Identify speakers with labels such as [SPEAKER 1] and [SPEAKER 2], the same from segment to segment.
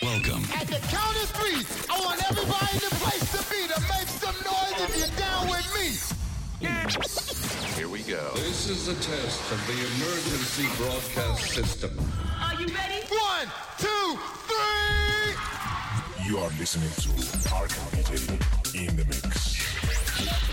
[SPEAKER 1] Welcome.
[SPEAKER 2] At the count of three, I want everybody in the place to be to make some noise if you're down with me.
[SPEAKER 3] Here we go.
[SPEAKER 4] This is a test of the emergency broadcast system.
[SPEAKER 5] Are you ready?
[SPEAKER 2] One, two, three.
[SPEAKER 6] You are listening to Arkham DJ in the mix.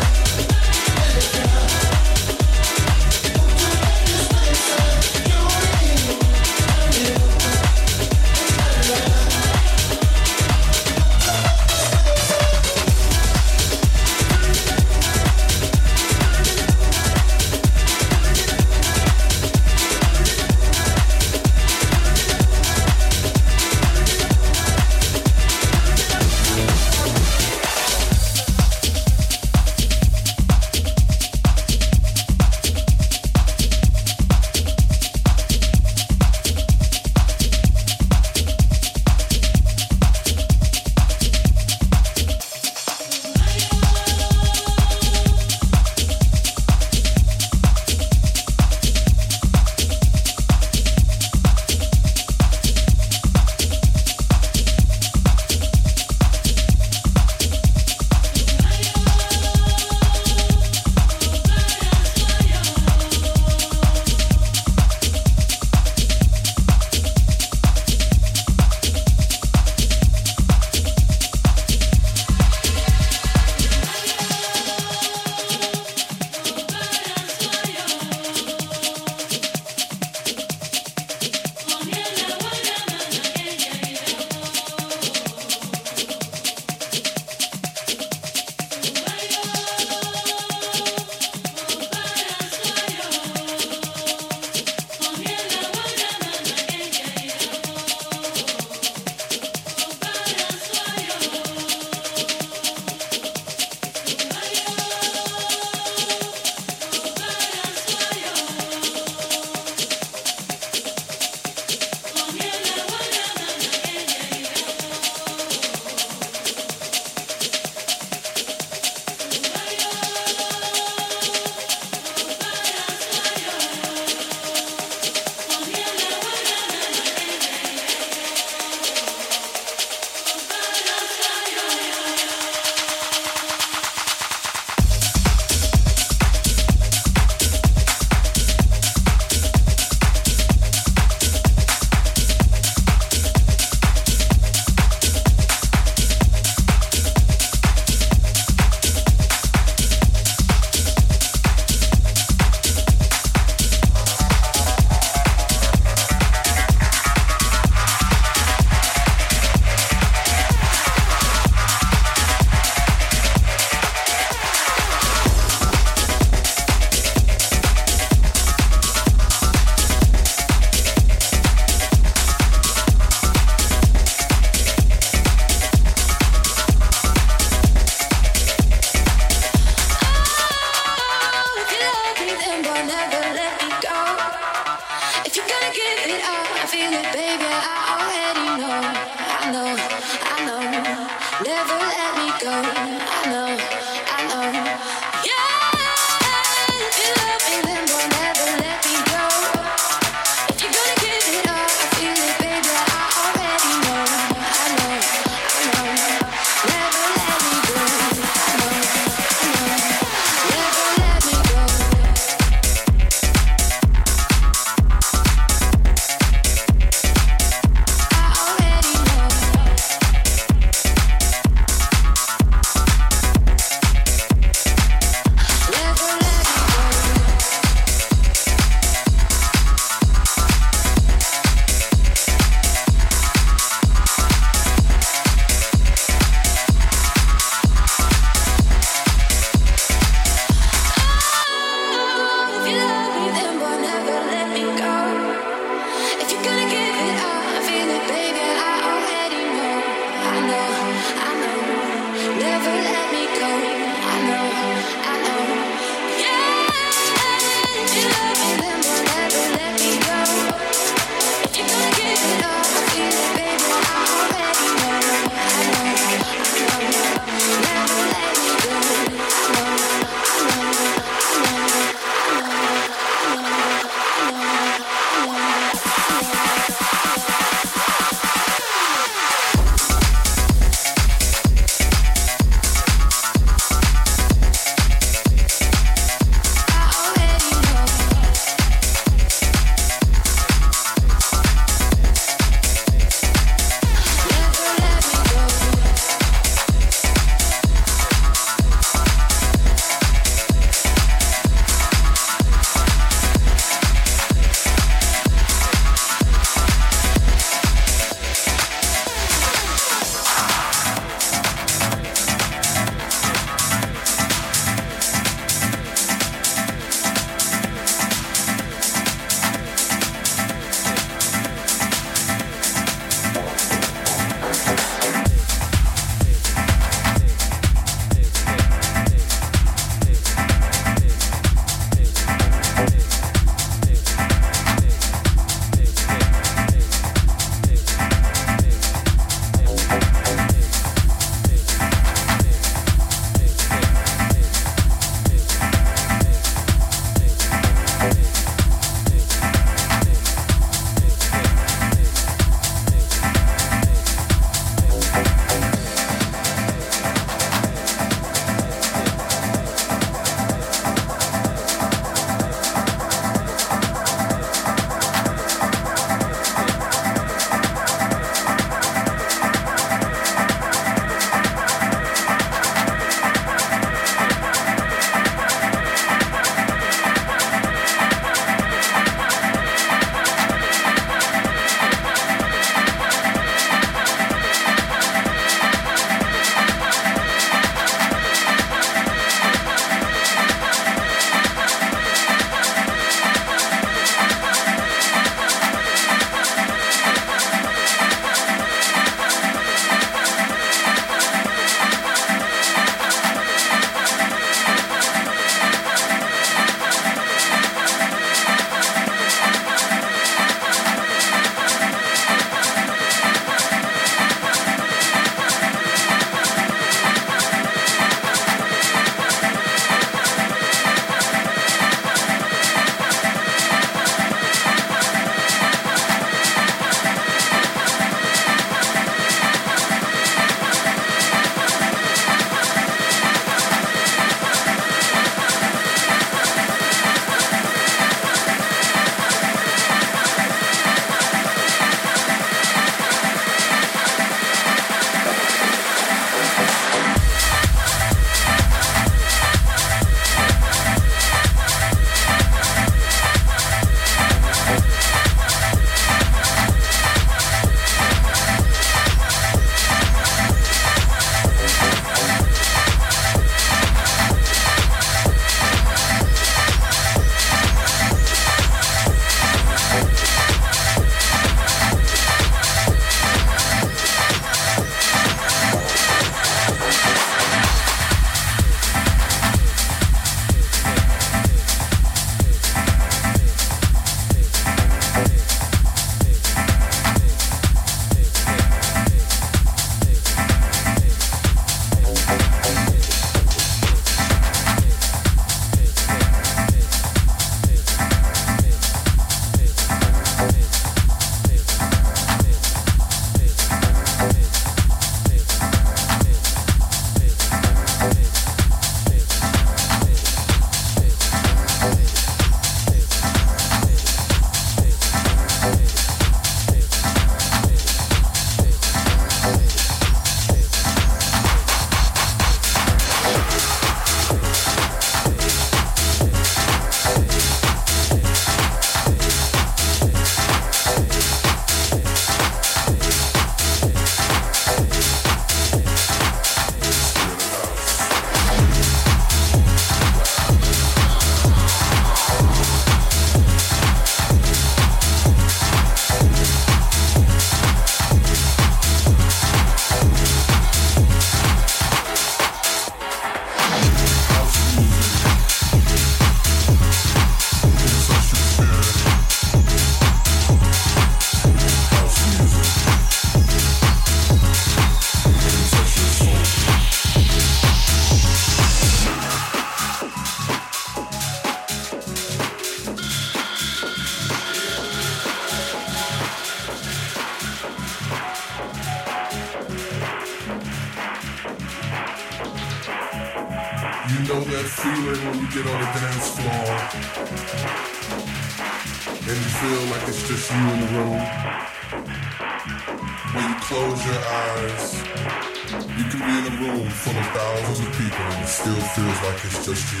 [SPEAKER 7] feels like it's just you.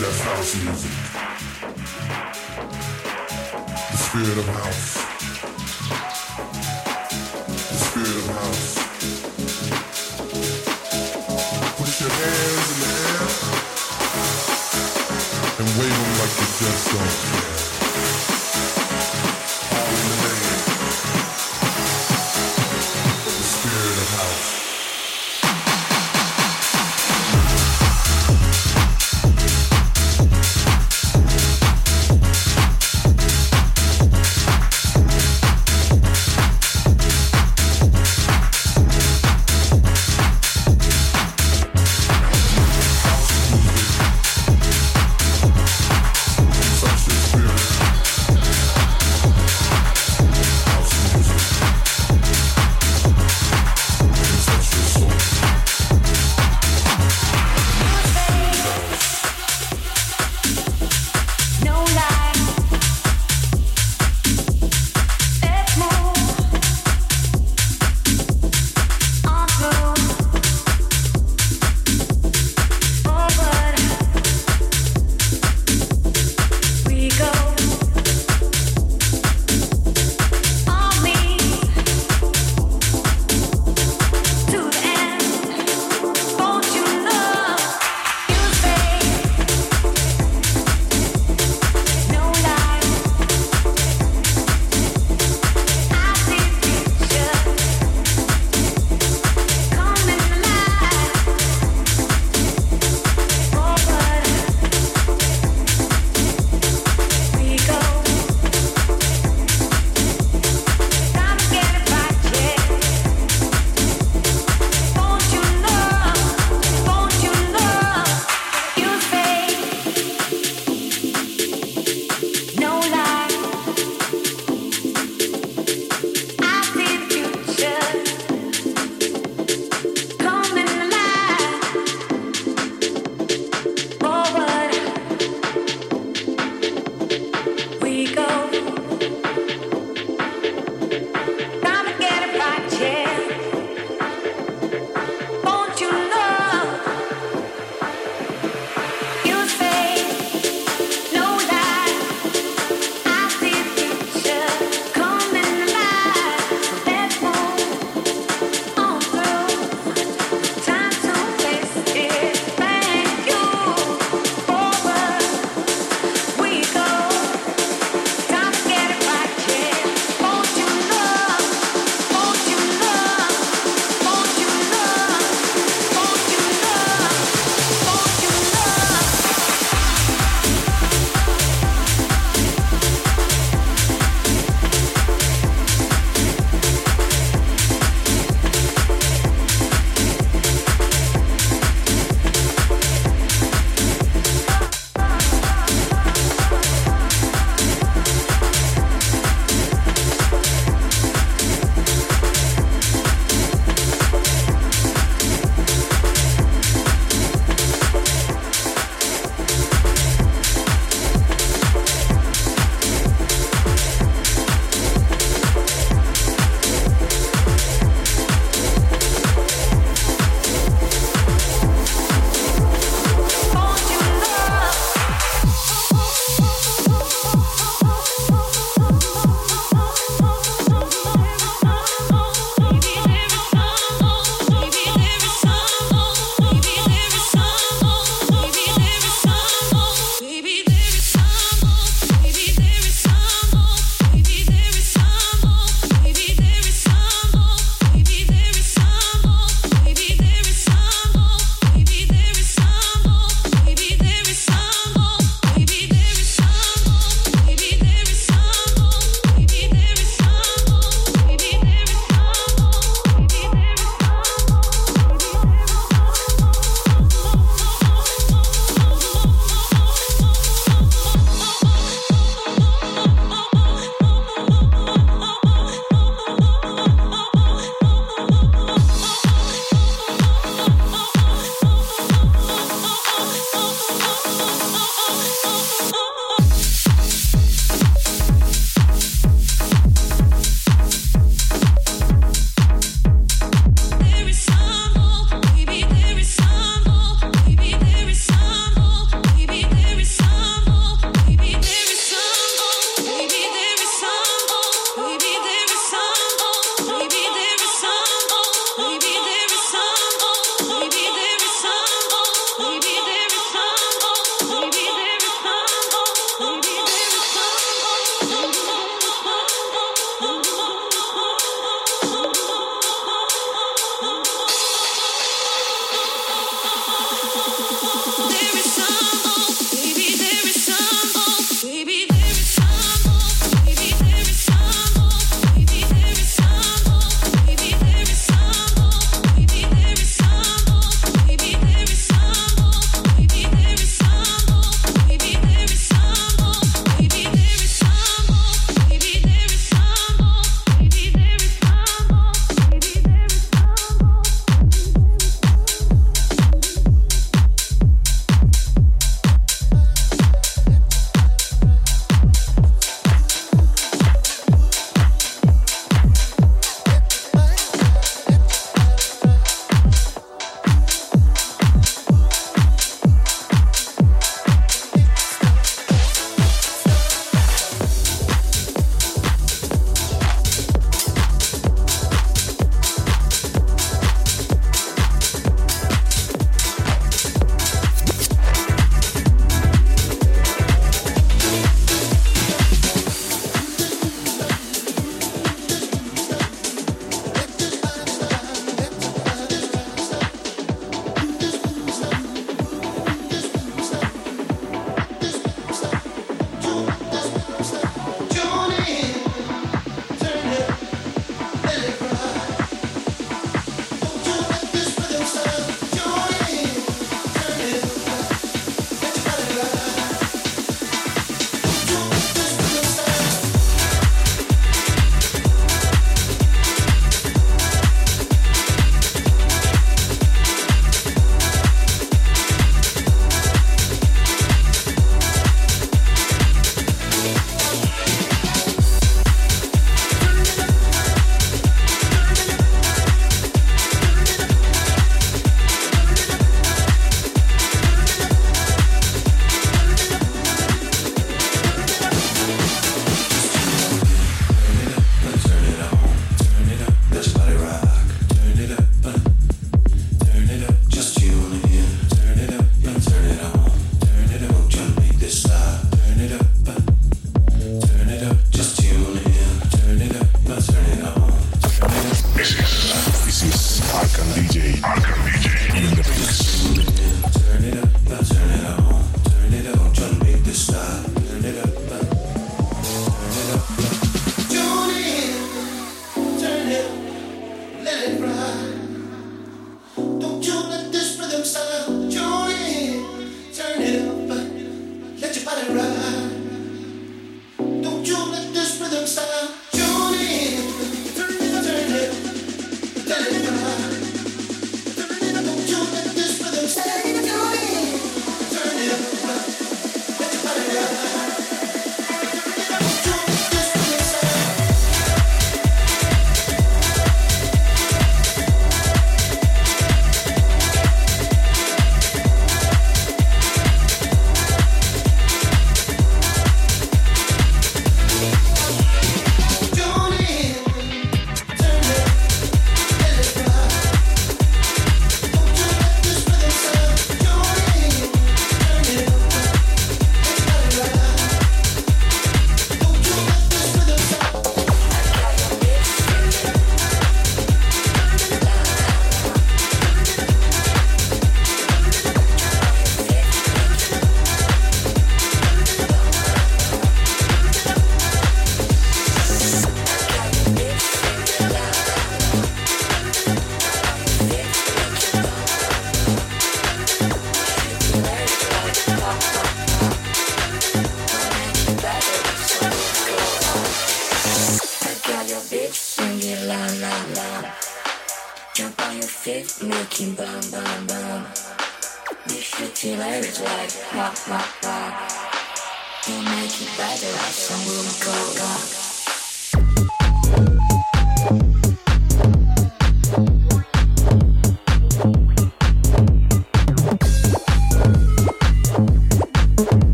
[SPEAKER 7] That's house music. The spirit of house.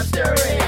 [SPEAKER 7] And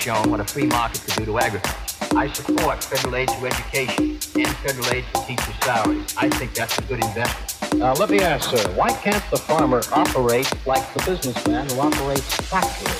[SPEAKER 8] shown what a free market could do to agriculture. I support federal aid to education and federal aid for teacher salaries. I think that's a good investment.
[SPEAKER 9] Now, let me ask, sir, why can't the farmer operate like the businessman who operates? Factories.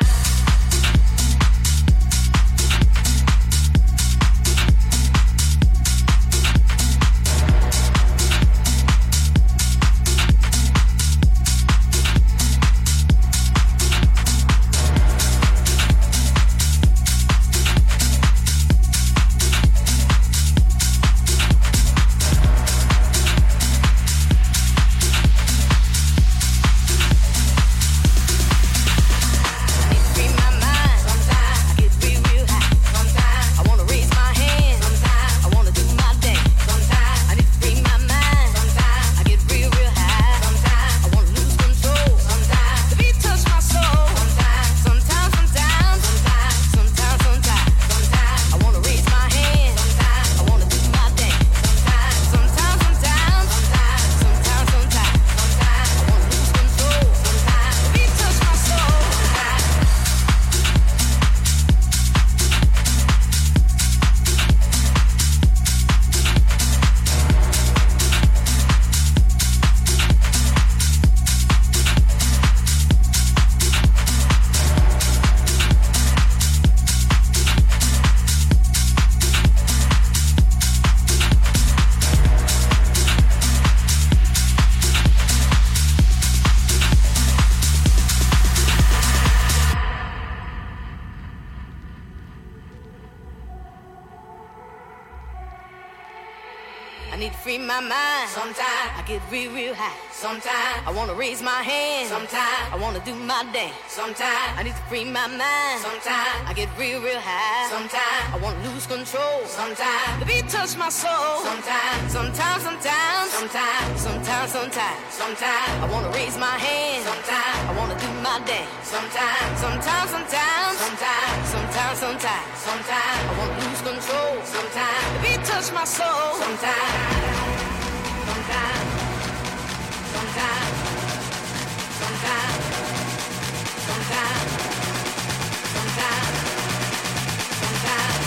[SPEAKER 10] Sometimes, sometimes, sometimes, sometimes, sometimes, sometimes, sometimes I wanna lose control. Sometimes the beat touch my soul. Sometimes. Sometimes, sometimes, sometimes, sometimes, sometimes, sometimes,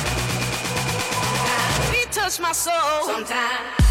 [SPEAKER 10] sometimes. Touch my soul. Sometimes,